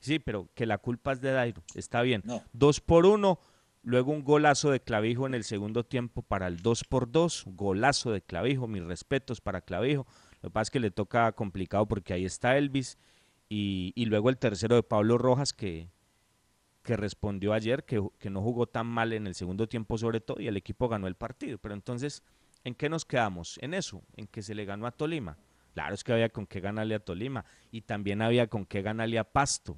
Speaker 7: Sí, pero que la culpa es de Dairo, está bien. Dos por uno, Luego un golazo de Clavijo en el segundo tiempo para el 2 por 2 golazo de Clavijo, mis respetos para Clavijo. Lo que pasa es que le toca complicado porque ahí está Elvis y, luego el tercero de Pablo Rojas que, que respondió ayer, que, que, no jugó tan mal en el segundo tiempo sobre todo y el equipo ganó el partido. Pero entonces, ¿en qué nos quedamos? En eso, en que se le ganó a Tolima. Claro, es que había con qué ganarle a Tolima y también había con qué ganarle a Pasto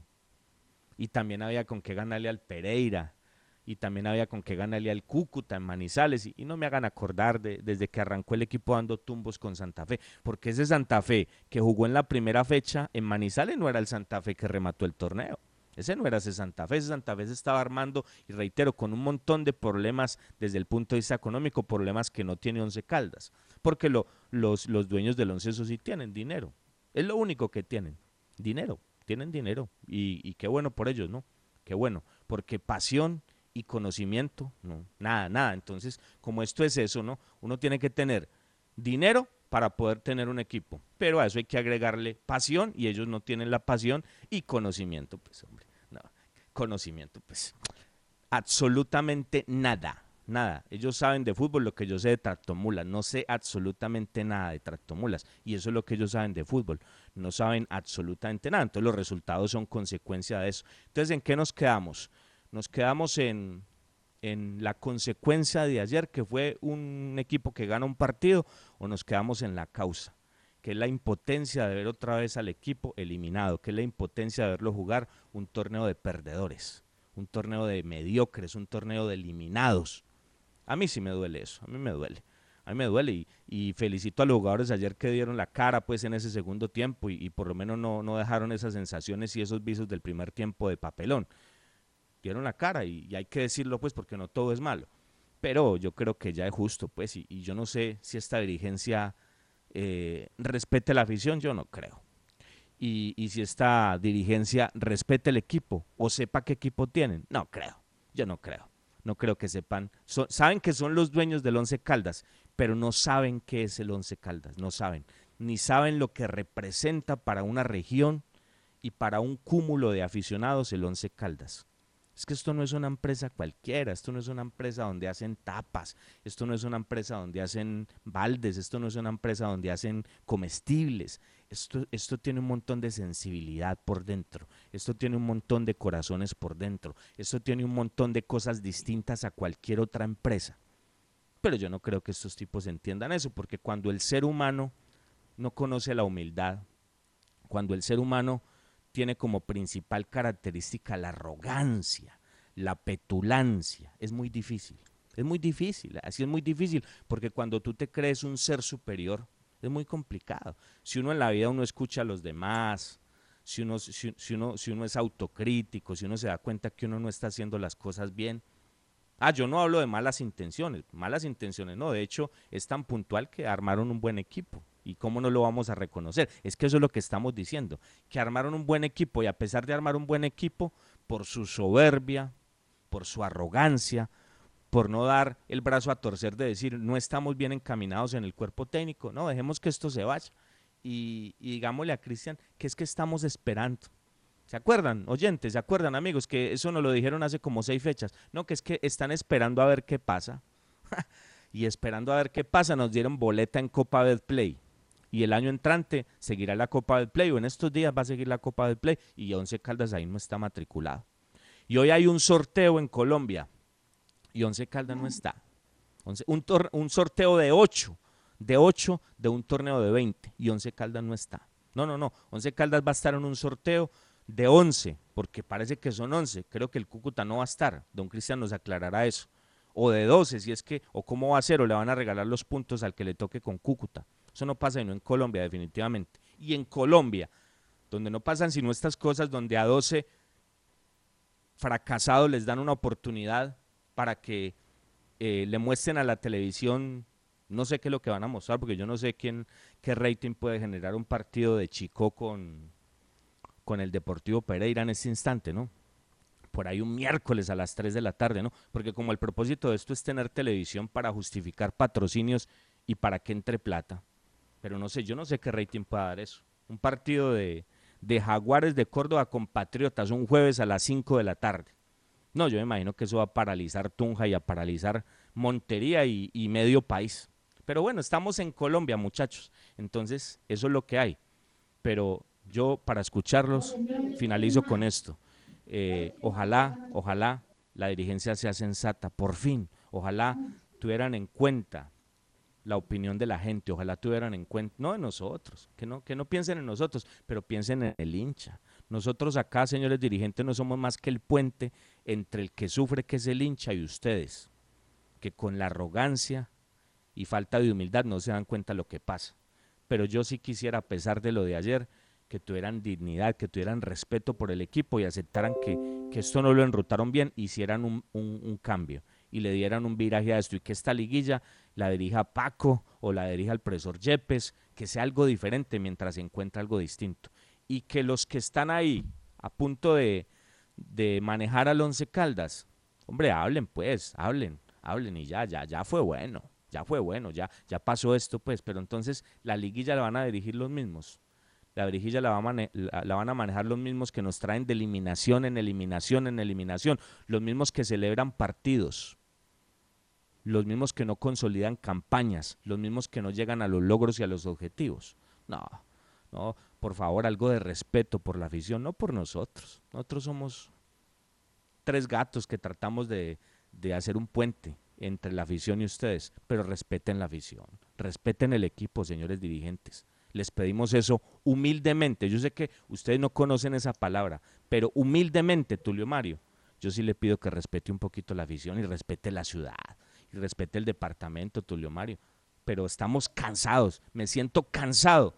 Speaker 7: y también había con qué ganarle al Pereira y también había con qué ganarle al Cúcuta en Manizales y, no me hagan acordar de, desde que arrancó el equipo dando tumbos con Santa Fe, porque ese Santa Fe que jugó en la primera fecha en Manizales no era el Santa Fe que remató el torneo. Ese no era ese Santa Fe, ese Santa Fe se estaba armando, y reitero, con un montón de problemas desde el punto de vista económico, problemas que no tiene Once Caldas, porque lo, los, los dueños del Once eso sí tienen dinero, es lo único que tienen, dinero, tienen dinero, y, y qué bueno por ellos, ¿no? Qué bueno, porque pasión y conocimiento, no, nada, nada. Entonces, como esto es eso, ¿no? Uno tiene que tener dinero para poder tener un equipo, pero a eso hay que agregarle pasión y ellos no tienen la pasión y conocimiento, pues hombre, no, conocimiento, pues absolutamente nada, nada. Ellos saben de fútbol lo que yo sé de tractomulas, no sé absolutamente nada de tractomulas y eso es lo que ellos saben de fútbol, no saben absolutamente nada. Entonces los resultados son consecuencia de eso. Entonces, ¿en qué nos quedamos? Nos quedamos en, en la consecuencia de ayer, que fue un equipo que gana un partido, o nos quedamos en la causa, que es la impotencia de ver otra vez al equipo eliminado, que es la impotencia de verlo jugar un torneo de perdedores, un torneo de mediocres, un torneo de eliminados. A mí sí me duele eso, a mí me duele. A mí me duele y, y felicito a los jugadores ayer que dieron la cara pues en ese segundo tiempo y, y por lo menos no, no dejaron esas sensaciones y esos visos del primer tiempo de papelón dieron la cara y, hay que decirlo pues porque no todo es malo. Pero yo creo que ya es justo pues y, yo no sé si esta dirigencia eh, respete la afición, yo no creo. y, si esta dirigencia respete el equipo o sepa qué equipo tienen. No creo, yo no creo. No creo que sepan. Saben que son los dueños del Once Caldas, pero no saben qué es el Once Caldas, no saben. Ni saben lo que representa para una región y para un cúmulo de aficionados el Once Caldas. Es que esto no es una empresa cualquiera, esto no es una empresa donde hacen tapas, esto no es una empresa donde hacen baldes, esto no es una empresa donde hacen comestibles. Esto, esto tiene un montón de sensibilidad por dentro, esto tiene un montón de corazones por dentro, esto tiene un montón de cosas distintas a cualquier otra empresa. Pero yo no creo que estos tipos entiendan eso, porque cuando el ser humano no conoce la humildad, cuando el ser humano tiene como principal característica la arrogancia, la petulancia, es muy difícil. Es muy difícil, así es muy difícil, porque cuando tú te crees un ser superior, es muy complicado. Si uno en la vida uno escucha a los demás, si uno, si, si uno, si uno es autocrítico, si uno se da cuenta que uno no está haciendo las cosas bien, Ah, yo no hablo de malas intenciones, malas intenciones no, de hecho es tan puntual que armaron un buen equipo. ¿Y cómo no lo vamos a reconocer? Es que eso es lo que estamos diciendo, que armaron un buen equipo y a pesar de armar un buen equipo, por su soberbia, por su arrogancia, por no dar el brazo a torcer de decir no estamos bien encaminados en el cuerpo técnico, no, dejemos que esto se vaya. Y, digámosle a Cristian que es que estamos esperando. ¿Se acuerdan, oyentes? ¿Se acuerdan, amigos? Que eso nos lo dijeron hace como seis fechas. No, que es que están esperando a ver qué pasa. y esperando a ver qué pasa, nos dieron boleta en Copa Betplay. Y el año entrante seguirá la Copa del Play, o en estos días va a seguir la Copa del Play, y Once Caldas ahí no está matriculado. Y hoy hay un sorteo en Colombia, y Once Caldas no está. Un, un sorteo de 8, de 8 de un torneo de 20, y Once Caldas no está. No, no, no, Once Caldas va a estar en un sorteo de 11, porque parece que son 11. Creo que el Cúcuta no va a estar. Don Cristian nos aclarará eso. O de 12, si es que, o cómo va a ser, o le van a regalar los puntos al que le toque con Cúcuta. Eso no pasa sino en Colombia, definitivamente. Y en Colombia, donde no pasan sino estas cosas, donde a 12 fracasados les dan una oportunidad para que eh, le muestren a la televisión, no sé qué es lo que van a mostrar, porque yo no sé quién, qué rating puede generar un partido de Chico con, con el Deportivo Pereira en este instante, ¿no? Por ahí un miércoles a las 3 de la tarde, ¿no? Porque como el propósito de esto es tener televisión para justificar patrocinios y para que entre plata. Pero no sé, yo no sé qué rating puede dar eso. Un partido de, de Jaguares de Córdoba con Patriotas un jueves a las 5 de la tarde. No, yo me imagino que eso va a paralizar Tunja y a paralizar Montería y, y medio país. Pero bueno, estamos en Colombia, muchachos. Entonces, eso es lo que hay. Pero yo, para escucharlos, finalizo con esto. Eh, ojalá, ojalá la dirigencia sea sensata, por fin. Ojalá tuvieran en cuenta la opinión de la gente, ojalá tuvieran en cuenta, no de nosotros, que no, que no piensen en nosotros, pero piensen en el hincha. Nosotros acá, señores dirigentes, no somos más que el puente entre el que sufre, que es el hincha, y ustedes, que con la arrogancia y falta de humildad no se dan cuenta lo que pasa. Pero yo sí quisiera, a pesar de lo de ayer, que tuvieran dignidad, que tuvieran respeto por el equipo y aceptaran que, que esto no lo enrutaron bien, hicieran un, un- un cambio y le dieran un viraje a esto y que esta liguilla la dirija Paco o la dirija el profesor Yepes, que sea algo diferente mientras se encuentra algo distinto. Y que los que están ahí a punto de, de manejar al Once Caldas, hombre, hablen pues, hablen, hablen y ya, ya, ya fue bueno, ya fue bueno, ya, ya pasó esto pues, pero entonces la liguilla la van a dirigir los mismos. La liguilla la, va a mane- la- la van a manejar los mismos que nos traen de eliminación en eliminación en eliminación, los mismos que celebran partidos, los mismos que no consolidan campañas, los mismos que no llegan a los logros y a los objetivos. No, no, por favor, algo de respeto por la afición, no por nosotros. Nosotros somos tres gatos que tratamos de, de hacer un puente entre la afición y ustedes, pero respeten la afición, respeten el equipo, señores dirigentes. Les pedimos eso humildemente. Yo sé que ustedes no conocen esa palabra, pero humildemente, Tulio Mario, yo sí le pido que respete un poquito la afición y respete la ciudad respete el departamento, Tulio Mario. Pero estamos cansados, me siento cansado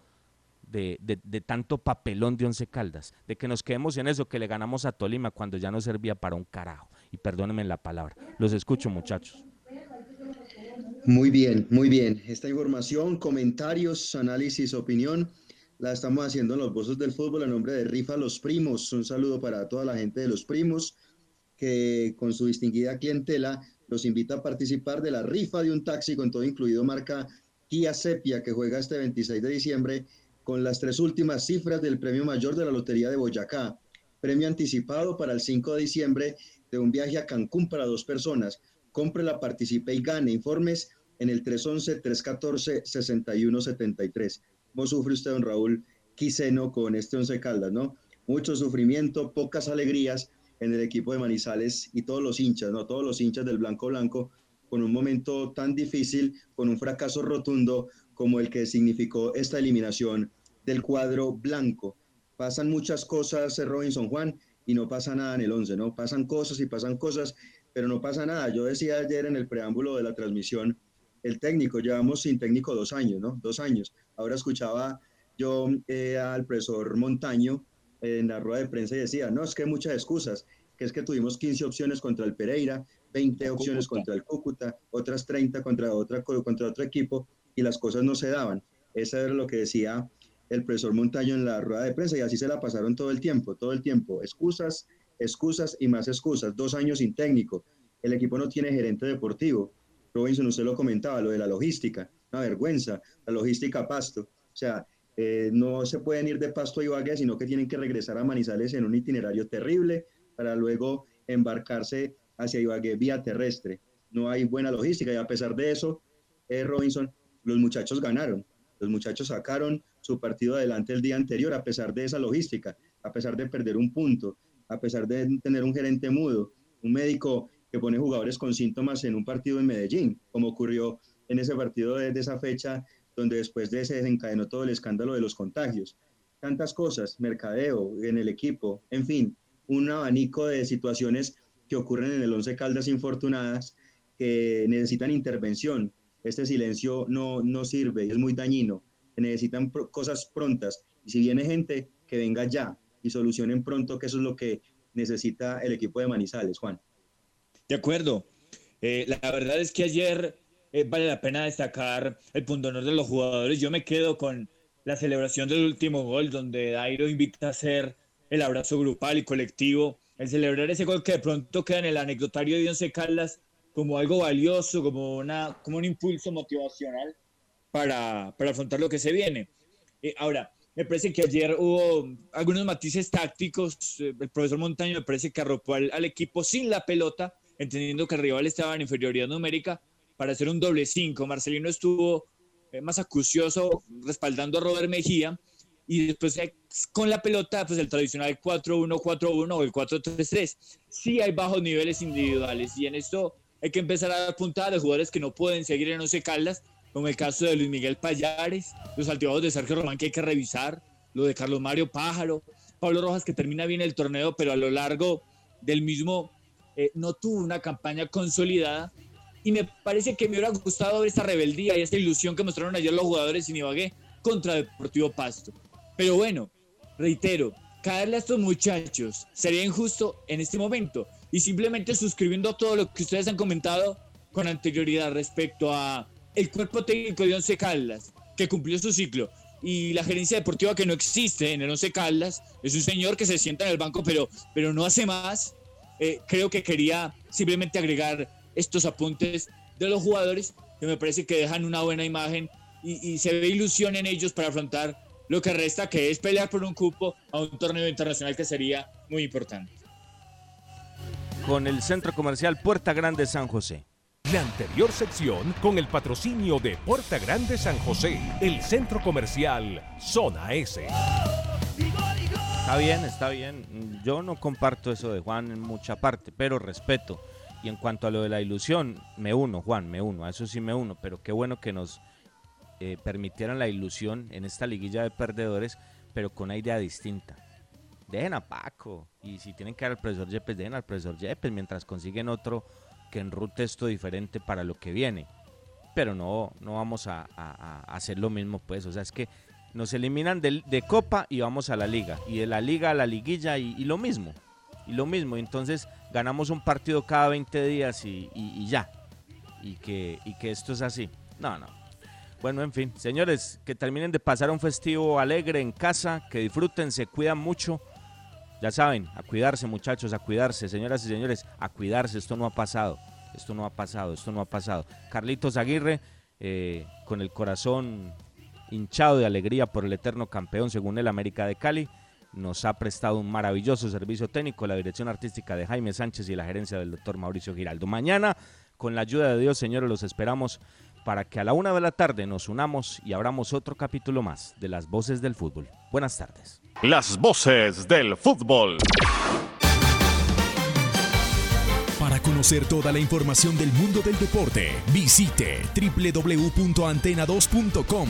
Speaker 7: de, de- de tanto papelón de Once Caldas, de que nos quedemos en eso, que le ganamos a Tolima cuando ya no servía para un carajo. Y perdónenme la palabra. Los escucho, muchachos.
Speaker 4: Muy bien, muy bien. Esta información, comentarios, análisis, opinión la estamos haciendo en los Voces del Fútbol a nombre de Rifa Los Primos. Un saludo para toda la gente de Los Primos que con su distinguida clientela los invita a participar de la rifa de un taxi con todo incluido marca Kia Sepia que juega este 26 de diciembre con las tres últimas cifras del premio mayor de la Lotería de Boyacá. Premio anticipado para el 5 de diciembre de un viaje a Cancún para dos personas. Cómprela, participe y gane. Informes en el 311-314-6173. ¿Cómo sufre usted, don Raúl Quiseno, con este Once Caldas, no? Mucho sufrimiento, pocas alegrías en el equipo de Manizales y todos los hinchas, ¿no? Todos los hinchas del Blanco Blanco, con un momento tan difícil, con un fracaso rotundo como el que significó esta eliminación del cuadro blanco. Pasan muchas cosas, Robinson Juan, y no pasa nada en el 11, ¿no? Pasan cosas y pasan cosas, pero no pasa nada. Yo decía ayer en el preámbulo de la transmisión, el técnico, llevamos sin técnico dos años, ¿no? Dos años. Ahora escuchaba yo eh, al profesor Montaño en la rueda de prensa y decía, no, es que hay muchas excusas, que es que tuvimos 15 opciones contra el Pereira, 20 opciones contra el Cúcuta, otras 30 contra, otra, contra otro equipo, y las cosas no se daban. Eso era lo que decía el profesor Montaño en la rueda de prensa, y así se la pasaron todo el tiempo, todo el tiempo. Excusas, excusas y más excusas. Dos años sin técnico. El equipo no tiene gerente deportivo. Robinson, usted lo comentaba, lo de la logística, una vergüenza, la logística pasto. O sea, eh, no se pueden ir de Pasto a Ibagué, sino que tienen que regresar a Manizales en un itinerario terrible para luego embarcarse hacia Ibagué vía terrestre. No hay buena logística y a pesar de eso, eh, Robinson, los muchachos ganaron. Los muchachos sacaron su partido adelante el día anterior a pesar de esa logística, a pesar de perder un punto, a pesar de tener un gerente mudo, un médico que pone jugadores con síntomas en un partido en Medellín, como ocurrió en ese partido de, de esa fecha donde después de ese desencadenó todo el escándalo de los contagios. Tantas cosas, mercadeo en el equipo, en fin, un abanico de situaciones que ocurren en el Once Caldas infortunadas que necesitan intervención. Este silencio no, no sirve es muy dañino. Necesitan cosas prontas. Y si viene gente, que venga ya y solucionen pronto, que eso es lo que necesita el equipo de Manizales, Juan.
Speaker 5: De acuerdo. Eh, la verdad es que ayer eh, vale la pena destacar el punto honor de los jugadores. Yo me quedo con la celebración del último gol, donde Dairo invita a hacer el abrazo grupal y colectivo, el celebrar ese gol que de pronto queda en el anecdotario de Once Caldas como algo valioso, como, una, como un impulso motivacional para, para afrontar lo que se viene. Eh, ahora, me parece que ayer hubo algunos matices tácticos. Eh, el profesor Montaño me parece que arropó al, al equipo sin la pelota, entendiendo que el rival estaba en inferioridad numérica, para hacer un doble cinco. Marcelino estuvo eh, más acucioso respaldando a Robert Mejía y después eh, con la pelota, pues el tradicional 4-1-4-1 o el 4-3-3. Sí hay bajos niveles individuales y en esto hay que empezar a dar puntada de jugadores que no pueden seguir en Once Caldas, como el caso de Luis Miguel Payares, los altibajos de Sergio Román que hay que revisar, lo de Carlos Mario Pájaro, Pablo Rojas que termina bien el torneo, pero a lo largo del mismo eh, no tuvo una campaña consolidada y me parece que me hubiera gustado ver esta rebeldía y esta ilusión que mostraron ayer los jugadores en Ibagué contra Deportivo Pasto. Pero bueno, reitero, caerle a estos muchachos sería injusto en este momento y simplemente suscribiendo todo lo que ustedes han comentado con anterioridad respecto a el cuerpo técnico de Once Caldas que cumplió su ciclo y la gerencia deportiva que no existe en el Once Caldas es un señor que se sienta en el banco pero, pero no hace más. Eh, creo que quería simplemente agregar estos apuntes de los jugadores que me parece que dejan una buena imagen y, se ve ilusión en ellos para afrontar lo que resta, que es pelear por un cupo a un torneo internacional que sería muy importante.
Speaker 7: Con el Centro Comercial Puerta Grande San José.
Speaker 15: La anterior sección con el patrocinio de Puerta Grande San José, el centro comercial Zona S.
Speaker 7: Está bien, está bien. Yo no comparto eso de Juan en mucha parte, pero respeto. Y en cuanto a lo de la ilusión, me uno, Juan, me uno, a eso sí me uno, pero qué bueno que nos eh, permitieran la ilusión en esta liguilla de perdedores, pero con una idea distinta. Dejen a Paco, y si tienen que dar al profesor Yepes, dejen al profesor Yepes mientras consiguen otro que enrute esto diferente para lo que viene. Pero no, no vamos a, hacer lo mismo, pues, o sea, es que nos eliminan de, Copa y vamos a la Liga, y de la Liga a la Liguilla y lo mismo, y lo mismo, entonces ganamos un partido cada 20 días y, ya. Y que, y que esto es así. No, no. Bueno, en fin, señores, que terminen de pasar un festivo alegre en casa, que disfruten, se cuidan mucho. Ya saben, a cuidarse muchachos, a cuidarse, señoras y señores, a cuidarse, esto no ha pasado, esto no ha pasado, esto no ha pasado. Carlitos Aguirre, eh, con el corazón hinchado de alegría por el eterno campeón, según el América de Cali, nos ha prestado un maravilloso servicio técnico, la dirección artística de Jaime Sánchez y la gerencia del doctor Mauricio Giraldo. Mañana, con la ayuda de Dios, señores, los esperamos para que a la una de la tarde nos unamos y abramos otro capítulo más de Las Voces del Fútbol. Buenas tardes.
Speaker 12: Las voces del fútbol.
Speaker 6: Para conocer toda la información del mundo del deporte, visite www.antena2.com.